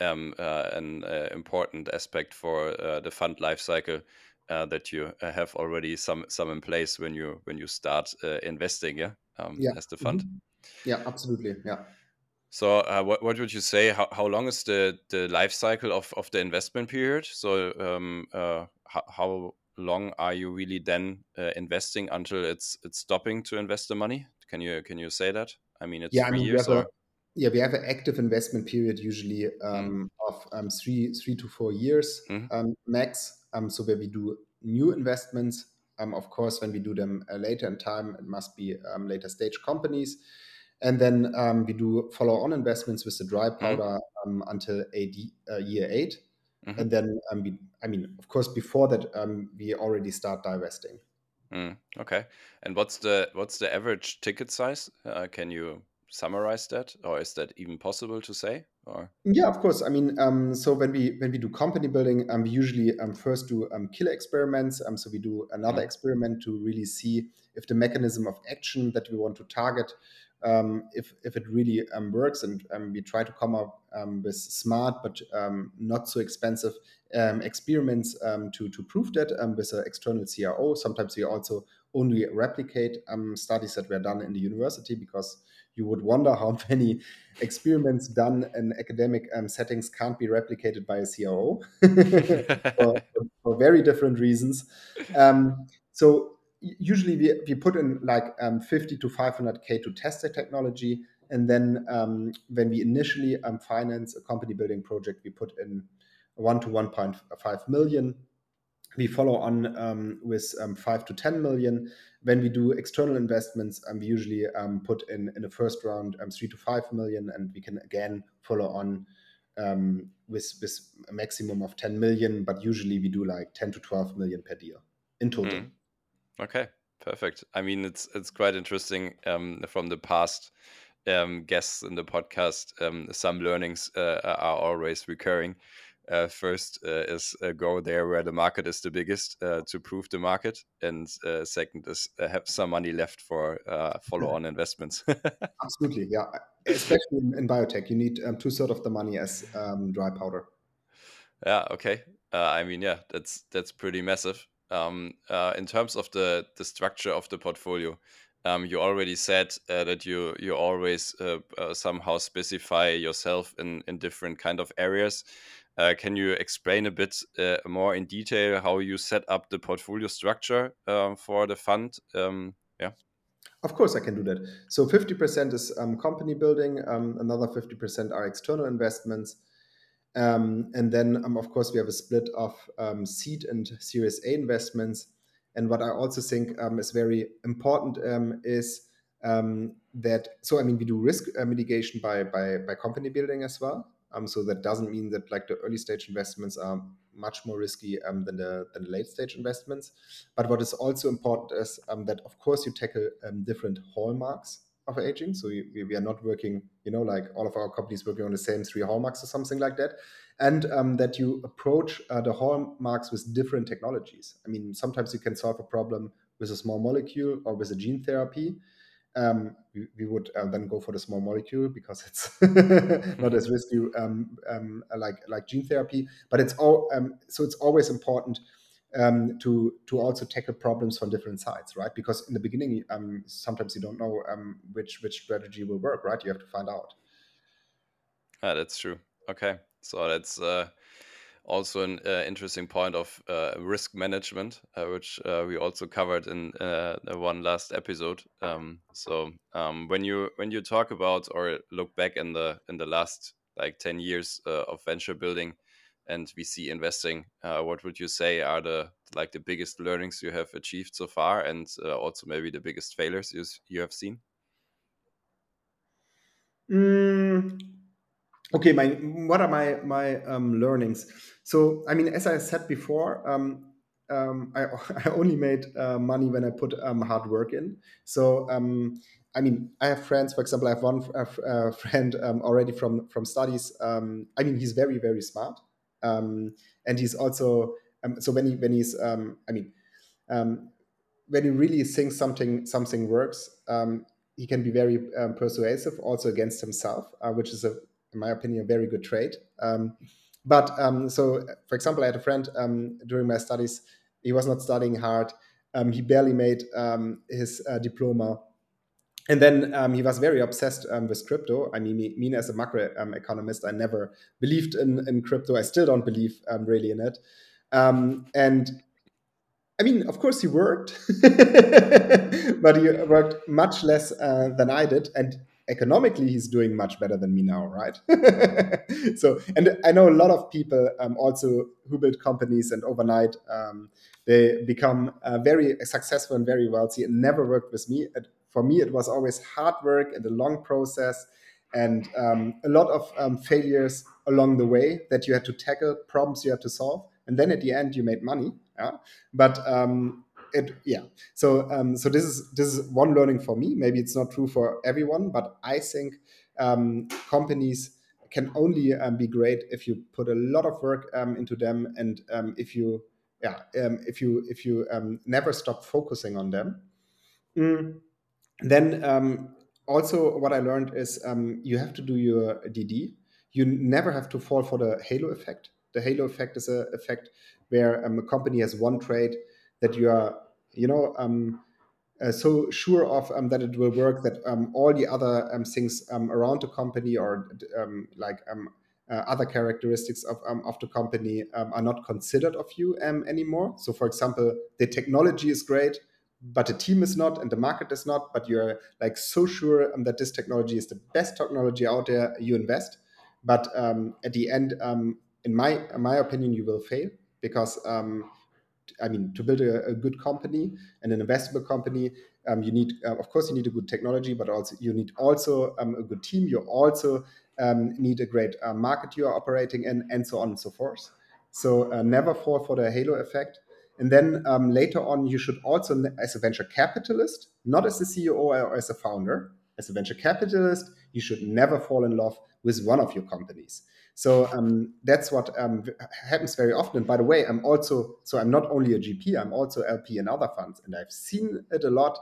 um, uh, an uh, important aspect for the fund life cycle that you have already some some in place when you when you start investing yeah, um, yeah. as the fund. Mm -hmm. Yeah, absolutely. Yeah. So, uh, what what would you say? How how long is the the life cycle of of the investment period? So, um, uh, how, how long are you really then uh, investing until it's it's stopping to invest the money? Can you can you say that? I mean, it's yeah, three I mean, years. Or... A, yeah, we have an active investment period usually um, mm. of um, three three to four years mm max. Um, so where we do new investments. Um, of course, when we do them uh, later in time, it must be um, later stage companies. And then um, we do follow-on investments with the dry mm-hmm. powder mm-hmm. um, until AD, uh, year 8 mm-hmm. And then, um, we, I mean, of course, before that, um, we already start divesting. Mm, okay. And what's the what's the average ticket size? Uh, can you summarize that, or is that even possible to say? Or yeah, of course. I mean, um, so when we when we do company building, um, we usually um, first do um, killer experiments. Um, so we do another mm. experiment to really see if the mechanism of action that we want to target um, if, if it really um, works. And um, we try to come up um, with smart but um, not so expensive um, experiments to, to prove that with an external CRO. Sometimes we also only replicate studies that were done in the university because you would wonder how [LAUGHS] many experiments done in academic settings can't be replicated by a CRO [LAUGHS] [LAUGHS] for, for, very different reasons. so usually we, we put in like um, 50 to 500k to test the technology. And then um, when we initially um, finance a company building project we put in 1 to 1.5 million. We follow on um, with um, 5 to 10 million. When we do external investments um, we usually put in in the first round 3 to 5 million. And we can again follow on with with a maximum of 10 million, but usually we do like 10 to 12 million per deal in total. Mm. Okay, perfect. I mean, it's it's quite interesting um, from the past um, guests in the podcast. Um, some learnings uh, are always recurring. Uh, first uh, is uh, go there where the market is the biggest uh, to prove the market, and uh, second is have some money left for follow-on investments. [LAUGHS] Absolutely, yeah. Especially in, in biotech, you need um, two thirds of the money as um, dry powder. Yeah. Okay. I mean, yeah, that's that's pretty massive. Um, in terms of the the structure of the portfolio, um, you already said uh, that you you always uh, uh, somehow specify yourself in in different kind of areas. Uh, can you explain a bit uh, more in detail how you set up the portfolio structure um, for the fund? Um, yeah. Of course, I can do that. So 50% is um, company building, um, another 50% are external investments. Um, and then, um, of course, we have a split of seed and Series A investments. And what I also think um, is very important um, is um, that so I mean we do risk uh, mitigation by by by company building as well. Um, so that doesn't mean that like the early stage investments are much more risky um, than the than the late stage investments. But what is also important is um, that of course you tackle different hallmarks of aging. So we, we are not working, you know, like all of our companies working on the same three hallmarks or something like that. And um, that you approach uh, the hallmarks with different technologies. I mean, sometimes you can solve a problem with a small molecule or with a gene therapy. Um, we, we, would uh, then go for the small molecule because it's [LAUGHS] not as risky um, um, like like gene therapy. But it's all um, so it's always important um, to to also tackle problems from different sides, right? Because in the beginning, um, sometimes you don't know um, which which strategy will work, right? You have to find out. Yeah, that's true. Okay, so that's uh, also an uh, interesting point of uh, risk management, uh, which uh, we also covered in uh, one last episode. Um, so um, when you when you talk about or look back in the in the last like ten years of venture building and VC investing. Uh, what would you say are the like the biggest learnings you have achieved so far, and uh, also maybe the biggest failures you you have seen? Mm, okay, my what are my my um, learnings? So I mean, as I said before. Um, um, I, [LAUGHS] I, only made uh, money when I put um, hard work in. So um, I mean, I have friends. For example, I have one uh, friend um, already from from studies. Um, I mean, he's very very smart, um, and he's also um, so when he when he's um, I mean um, when he really thinks something something works, um, he can be very um, persuasive also against himself, uh, which is a in my opinion a very good trait. but so for example, I had a friend during my studies. He was not studying hard. he barely made his uh, diploma and then um, he was very obsessed um, with crypto. I mean, me, as a macro um, economist, I never believed in, in crypto. I still don't believe um, really in it. Um, and I mean, of course, he worked, [LAUGHS] but he worked much less uh, than I did. And economically, he's doing much better than me now, right? [LAUGHS] so, and I know a lot of people um, also who build companies and overnight they become uh, very successful and very wealthy and never worked with me. For me, it was always hard work and a long process and um, a lot of um, failures along the way that you had to tackle, problems you had to solve. And then at the end, you made money. Yeah? But um, it, yeah. So, um, so this is this is one learning for me. Maybe it's not true for everyone, but I think um, companies can only um, be great if you put a lot of work into them and if you yeah if you if you never stop focusing on them. Mm then um, also what I learned is um, you have to do your DD. You never have to fall for the halo effect. The halo effect is a effect where um, a company has one trade that you are, you know, um, uh, so sure of um, that it will work that um, all the other um, things um, around the company or um, like uh, other characteristics of, of the company are not considered of you anymore. So, for example, the technology is great, but the team is not and the market is not but you're like so sure um, that this technology is the best technology out there you invest but um, at the end um, in my in my opinion you will fail because um, I mean, to build a, a good company and an investable company, um, you need, uh, of course, you need a good technology, but also you need also um, a good team. You also need a great uh, market you are operating in, and so on and so forth. So uh, never fall for the halo effect. And then um, later on, you should also, as a venture capitalist, not as a CEO or as a founder, as a venture capitalist, you should never fall in love with one of your companies. So um, that's what um, happens very often. And by the way, I'm also so I'm not only a GP, I'm also LP in other funds, and I've seen it a lot.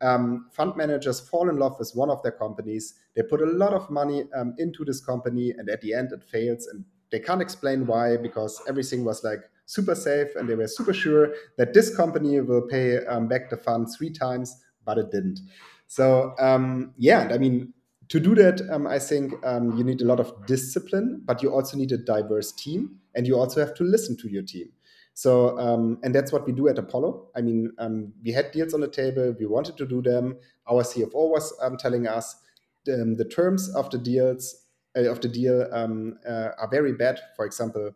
Um, fund managers fall in love with one of their companies. They put a lot of money um, into this company, and at the end, it fails, and they can't explain why because everything was like super safe, and they were super sure that this company will pay um, back the fund three times, but it didn't. So um, yeah, I mean, to do that, um, I think um, you need a lot of discipline, but you also need a diverse team, and you also have to listen to your team. So, um, and that's what we do at Apollo. I mean, um, we had deals on the table, we wanted to do them. Our CFO was telling us the, terms of the deals uh, of the deal uh, are very bad. For example,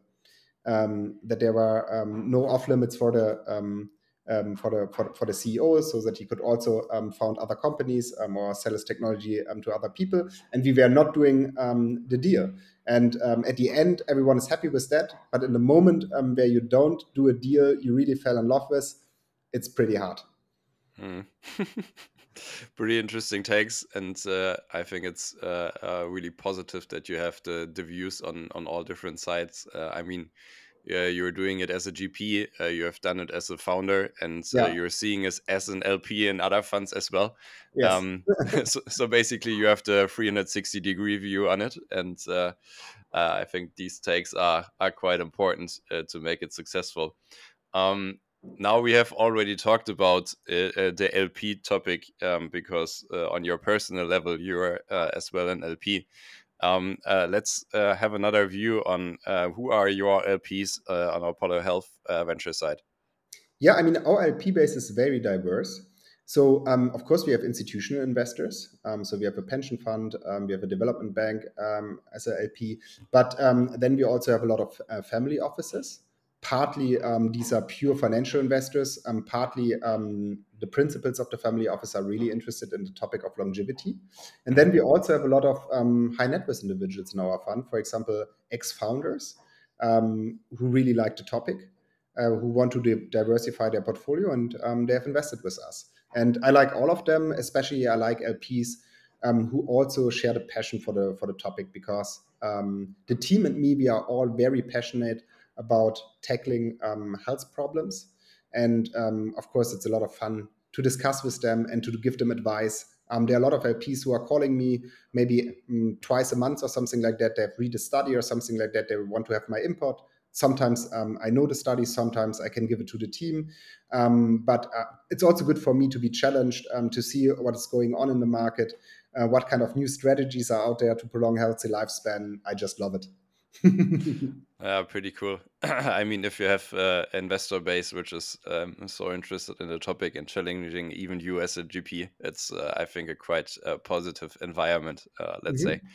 that there were no off limits for the um, for the for, for, the CEO, so that he could also um, found other companies um, or sell his technology um, to other people. And we were not doing um, the deal. And um, at the end, everyone is happy with that. But in the moment where you don't do a deal you really fell in love with, it's pretty hard. Hmm. [LAUGHS] [LAUGHS] pretty interesting takes, and uh, I think it's uh, uh, really positive that you have the, the views on on all different sides. Uh, I mean you're doing it as a GP, uh, you have done it as a founder, and uh, yeah. you're seeing it as an LP in other funds as well. Yes. Um, [LAUGHS] [LAUGHS] so, so, basically, you have the 360 degree view on it, and uh, uh, I think these takes are are quite important uh, to make it successful. Um, now we have already talked about the LP topic um, because on your personal level, you are as well an LP. Um, uh, let's uh, have another view on uh, who are your LPs uh, on Apollo Health uh, venture side. Yeah, I mean, our LP base is very diverse. So, um, of course, we have institutional investors. Um, so, we have a pension fund, um, we have a development bank um, as a LP, but then we also have a lot of uh, family offices partly um, these are pure financial investors, um, partly um, the principals of the family office are really interested in the topic of longevity. And then we also have a lot of um, high net worth individuals in our fund, for example, ex founders um, who really like the topic, uh, who want to di- diversify their portfolio, and um, they have invested with us. And I like all of them, especially I like LPs. who also share the passion for the for the topic because the team and me we are all very passionate about tackling um, health problems. And um, of course, it's a lot of fun to discuss with them and to give them advice. Um, there are a lot of LPs who are calling me maybe um, twice a month or something like that. They've read a study or something like that. They want to have my input. Sometimes um, I know the study, sometimes I can give it to the team. Um, but uh, it's also good for me to be challenged to see what is going on in the market, uh, what kind of new strategies are out there to prolong healthy lifespan. I just love it. [LAUGHS] Yeah, pretty cool. [CLEARS THROAT] I mean, if you have uh, investor base which is um, so interested in the topic and challenging even you as a GP, it's uh, I think a quite uh, positive environment. Uh, let's mm-hmm.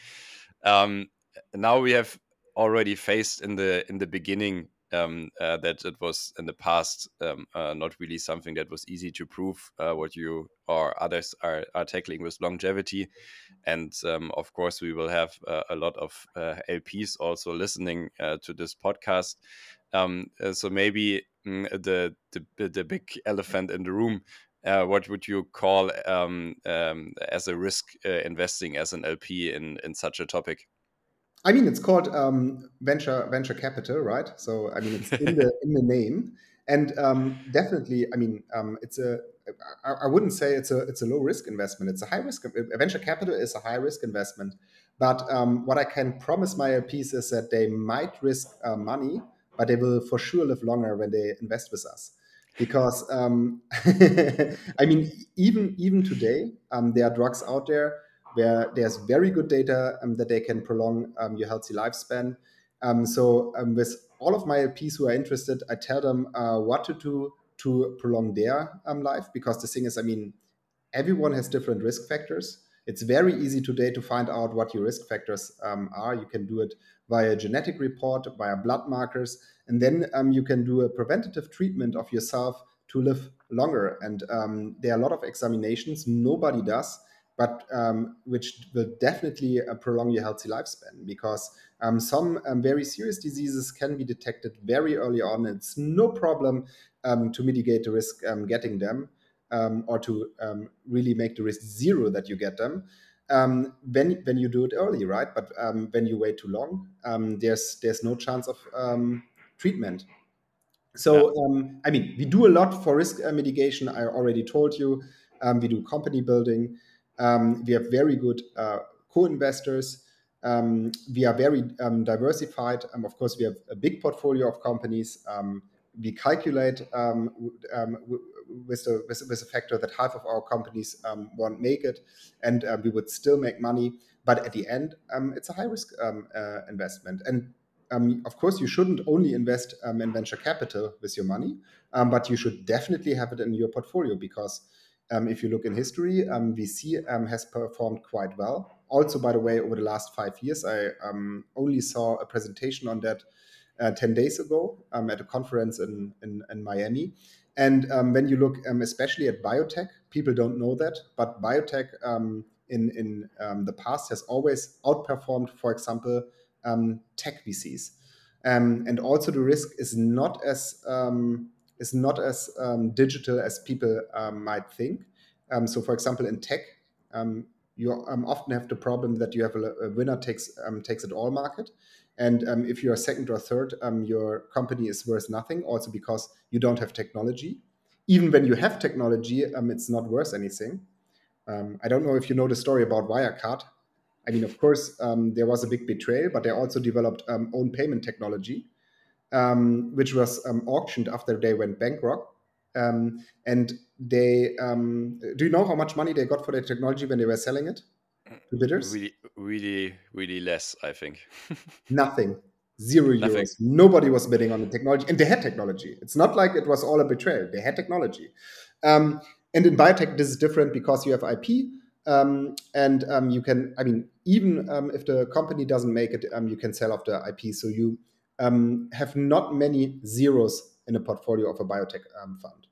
say. Um, now we have already faced in the in the beginning um, uh, that it was in the past um, uh, not really something that was easy to prove uh, what you or others are, are tackling with longevity. And um, of course, we will have uh, a lot of uh, LPs also listening uh, to this podcast. Um, so maybe mm, the, the, the big elephant in the room. what would you call um, um, as a risk investing as an LP in, in such a topic? I mean, it's called um, venture venture capital, right? So I mean, it's in the in the name, and um, definitely, I mean, um, it's a. I, I wouldn't say it's a it's a low risk investment. It's a high risk. Venture capital is a high risk investment, but um, what I can promise my LPs is that they might risk uh, money, but they will for sure live longer when they invest with us because um, [LAUGHS] I mean, even even today, um, there are drugs out there where there's very good data um, that they can prolong um, your healthy lifespan. Um, so um, with all of my LPs who are interested, I tell them uh, what to do to prolong their um, life because the thing is, I mean, everyone has different risk factors. It's very easy today to find out what your risk factors are. You can do it via genetic report, via blood markers, and then you can do a preventative treatment of yourself to live longer. And um, there are a lot of examinations nobody does, but um, which will definitely uh, prolong your healthy lifespan because um, some um, very serious diseases can be detected very early on. It's no problem um, to mitigate the risk um, getting them um, or to um, really make the risk zero that you get them. when when you do it early, right? But when you wait too long, there's there's no chance of treatment. So, yeah. um, I mean, we do a lot for risk uh, mitigation. I already told you. Um, we do company building. Um, we have very good uh, co investors. Um, we are very um, diversified. Um, of course, we have a big portfolio of companies. we calculate with, the, with, with the factor that half of our companies won't make it, and uh, we would still make money. But at the end, it's a high risk uh, investment. And um, of course, you shouldn't only invest um, in venture capital with your money, um, but you should definitely have it in your portfolio because um, if you look in history, um, VC um, has performed quite well. Also, by the way, over the last five years, I only saw a presentation on that uh, 10 days ago at a conference in, in, in Miami. And when you look especially at biotech, people don't know that, but biotech in, in the past has always outperformed, for example, um, tech VCs. Um, and also the risk is not as um, is not as um, digital as people um, might think. Um, so, for example, in tech, you often have the problem that you have a, a winner takes takes it all market, and if you are second or third, your company is worth nothing. Also because you don't have technology. Even when you have technology, it's not worth anything. I don't know if you know the story about Wirecard. I mean, of course, um, there was a big betrayal, but they also developed um, own payment technology, um, which was um, auctioned after they went bankrupt. Um, and they, um, do you know how much money they got for their technology when they were selling it to bidders? Really, really, really less, I think. [LAUGHS] Nothing. Zero Nothing. euros. Nobody was bidding on the technology, and they had technology. It's not like it was all a betrayal. They had technology. and in biotech, this is different because you have IP um, and um, you can, I mean, even um, if the company doesn't make it, um, you can sell off the IP. So you um, have not many zeros in a portfolio of a biotech um, fund.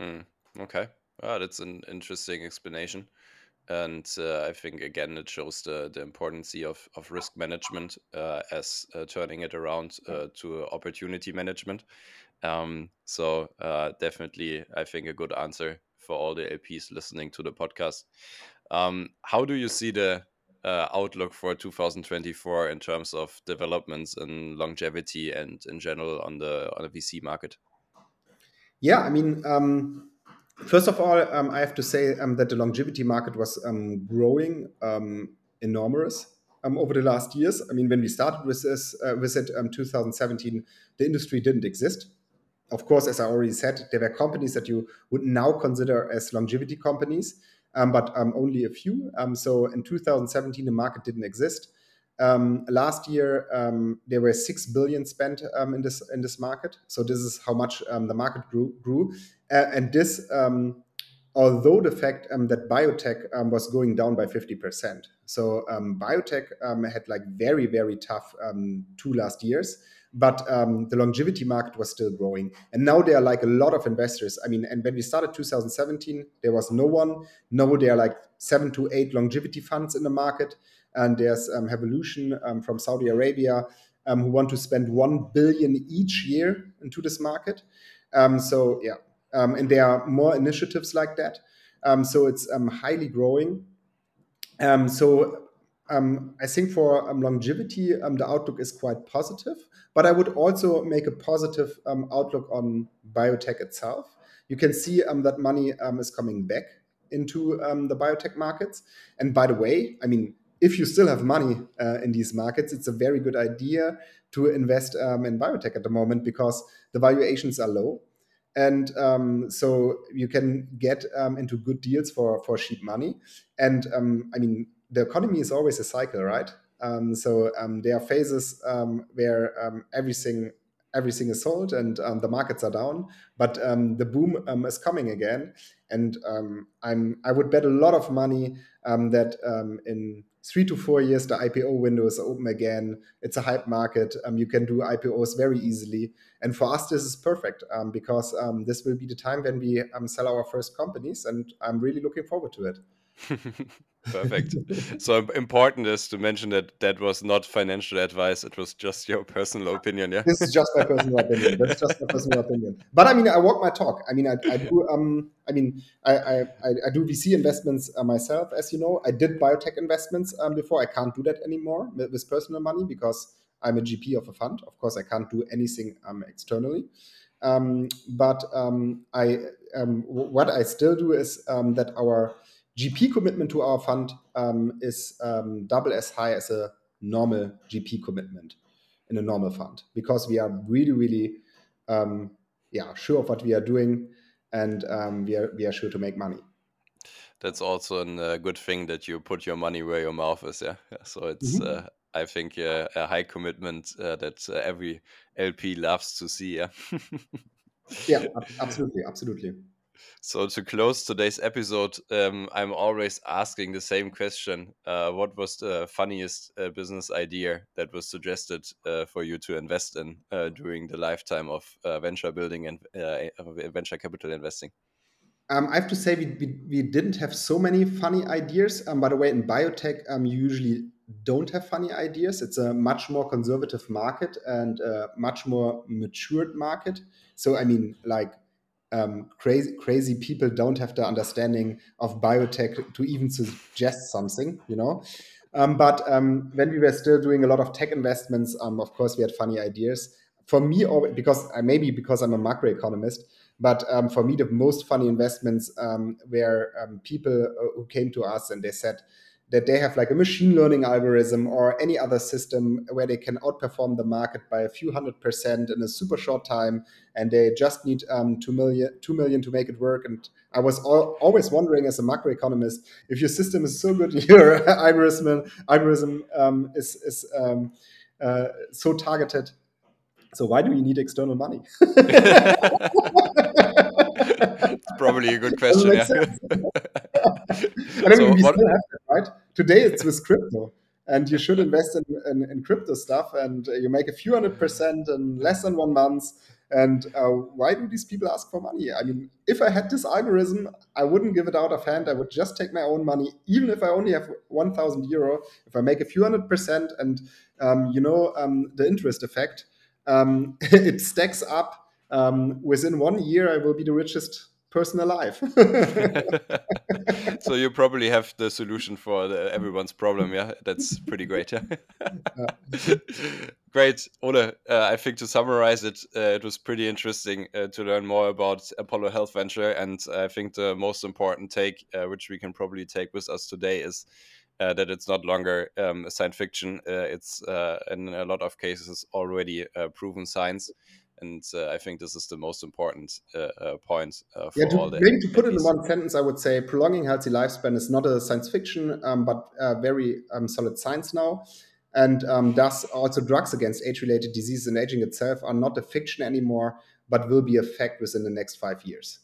Mm, okay. Ah, that's an interesting explanation. And uh, I think, again, it shows the, the importance of, of risk management uh, as uh, turning it around uh, to opportunity management. so, uh, definitely, I think a good answer for all the LPs listening to the podcast. Um, how do you see the uh, outlook for 2024 in terms of developments and longevity and in general on the on the VC market? Yeah, I mean, um, first of all, um, I have to say um, that the longevity market was um, growing um, enormous over the last years. I mean, when we started with this, uh, with it, 2017, the industry didn't exist of course, as I already said, there were companies that you would now consider as longevity companies, um, but um, only a few. Um, so in 2017, the market didn't exist. Um, last year, um, there were six billion spent um, in this in this market. So this is how much the market grew. grew. Uh, and this, although the fact that biotech was going down by 50%. So biotech had like very very tough two last years but um, the longevity market was still growing. And now there are like a lot of investors. I mean, and when we started 2017, there was no one. Now there are like seven to eight longevity funds in the market. And there's um, Hevolution um, from Saudi Arabia um, who want to spend 1 billion each year into this market. Um, so, yeah. Um, and there are more initiatives like that. so it's highly growing. so I think for um, longevity, um, the outlook is quite positive, but I would also make a positive um, outlook on biotech itself. You can see um, that money um, is coming back into the biotech markets. And by the way, I mean, if you still have money uh, in these markets, it's a very good idea to invest in biotech at the moment because the valuations are low. And so you can get into good deals for, for cheap money. And I mean, the economy is always a cycle, right? Um, so um, there are phases um, where um, everything everything is sold and um, the markets are down, but um, the boom um, is coming again. And um, I'm I would bet a lot of money um, that um, in three to four years the IPO window is open again. It's a hype market. you can do IPOs very easily, and for us this is perfect because this will be the time when we sell our first companies, and I'm really looking forward to it. Perfect. so important is to mention that that was not financial advice. It was just your personal opinion. Yeah. This is just my personal opinion. That's just my personal opinion. But I mean, I walk my talk. I mean, I, I do. Um, I mean, I, I, I do VC investments uh, myself, as you know. I did biotech investments um, before. I can't do that anymore with, personal money because I'm a GP of a fund. Of course, I can't do anything um, externally. Um, but um, I, um, what I still do is um, that our GP commitment to our fund um, is um, double as high as a normal GP commitment in a normal fund because we are really, really, um, yeah, sure of what we are doing, and um, we are we are sure to make money. That's also a uh, good thing that you put your money where your mouth is. Yeah, yeah. so it's. Mm-hmm. Uh, I think uh, a high commitment uh, that uh, every LP loves to see. Yeah, [LAUGHS] yeah, absolutely, absolutely. So to close today's episode, um, I'm always asking the same question: uh, What was the funniest uh, business idea that was suggested uh, for you to invest in uh, during the lifetime of uh, venture building and uh, venture capital investing? Um, I have to say we, we, we, didn't have so many funny ideas. Um, by the way, in biotech, um, you usually don't have funny ideas. It's a much more conservative market and a much more matured market. So I mean, like um, crazy crazy people don't have the understanding of biotech to even suggest something, you know. Um, but um, when we were still doing a lot of tech investments, um, of course, we had funny ideas. For me, or because uh, maybe because I'm a macroeconomist, but um, for me, the most funny investments um, were people uh, who came to us and they said, that they have like a machine learning algorithm or any other system where they can outperform the market by a few hundred percent in a super short time and they just need um, 2 million 2 million to make it work. And i was al- always wondering as a macroeconomist if your system is so good [LAUGHS] your algorithm algorithm um, is, is um, uh, so targeted so why do you need external money? [LAUGHS] It's probably a good question yeah. I mean, so we what, still have that, right? Today it's with crypto, and you should invest in, in, in, crypto stuff, and you make a few hundred percent in less than one month. And uh, why do these people ask for money? I mean, if I had this algorithm, I wouldn't give it out of hand. I would just take my own money, even if I only have 1,000 euro. If I make a few hundred percent, and um, you know um, the interest effect, um, [LAUGHS] it stacks up. Um, within one year, I will be the richest person alive. [LAUGHS] so you probably have the solution for the, everyone's problem. Yeah, that's pretty great. Yeah. [LAUGHS] great, Ole. Uh, I think to summarize it, uh, it was pretty interesting uh, to learn more about Apollo Health Venture, and I think the most important take, uh, which we can probably take with us today, is. Uh, that it's not longer um, science fiction. Uh, it's in a lot of cases already proven science and uh, I think this is the most important uh, uh, point uh, for yeah, to, all maybe to put it in one sentence, I would say prolonging healthy lifespan is not a science fiction, um, but very um, solid science now. And um, thus, also drugs against age-related disease and aging itself are not a fiction anymore, but will be a fact within the next five years.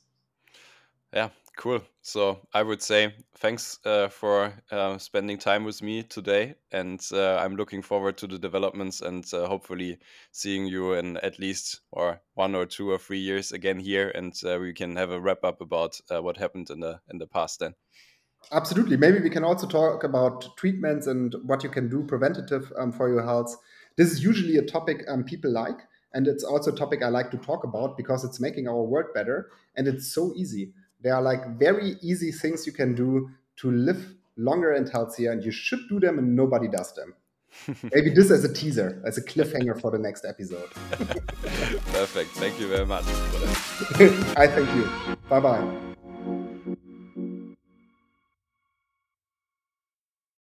Yeah, Cool. So I would say thanks uh, for uh, spending time with me today, and uh, I'm looking forward to the developments and uh, hopefully seeing you in at least or one or two or three years again here, and uh, we can have a wrap up about uh, what happened in the in the past. Then. Absolutely. Maybe we can also talk about treatments and what you can do preventative um, for your health. This is usually a topic um, people like, and it's also a topic I like to talk about because it's making our world better, and it's so easy there are like very easy things you can do to live longer and healthier, and you should do them, and nobody does them. [LAUGHS] Maybe this as a teaser, as a cliffhanger for the next episode. [LAUGHS] Perfect. Thank you very much. [LAUGHS] I thank you. Bye bye.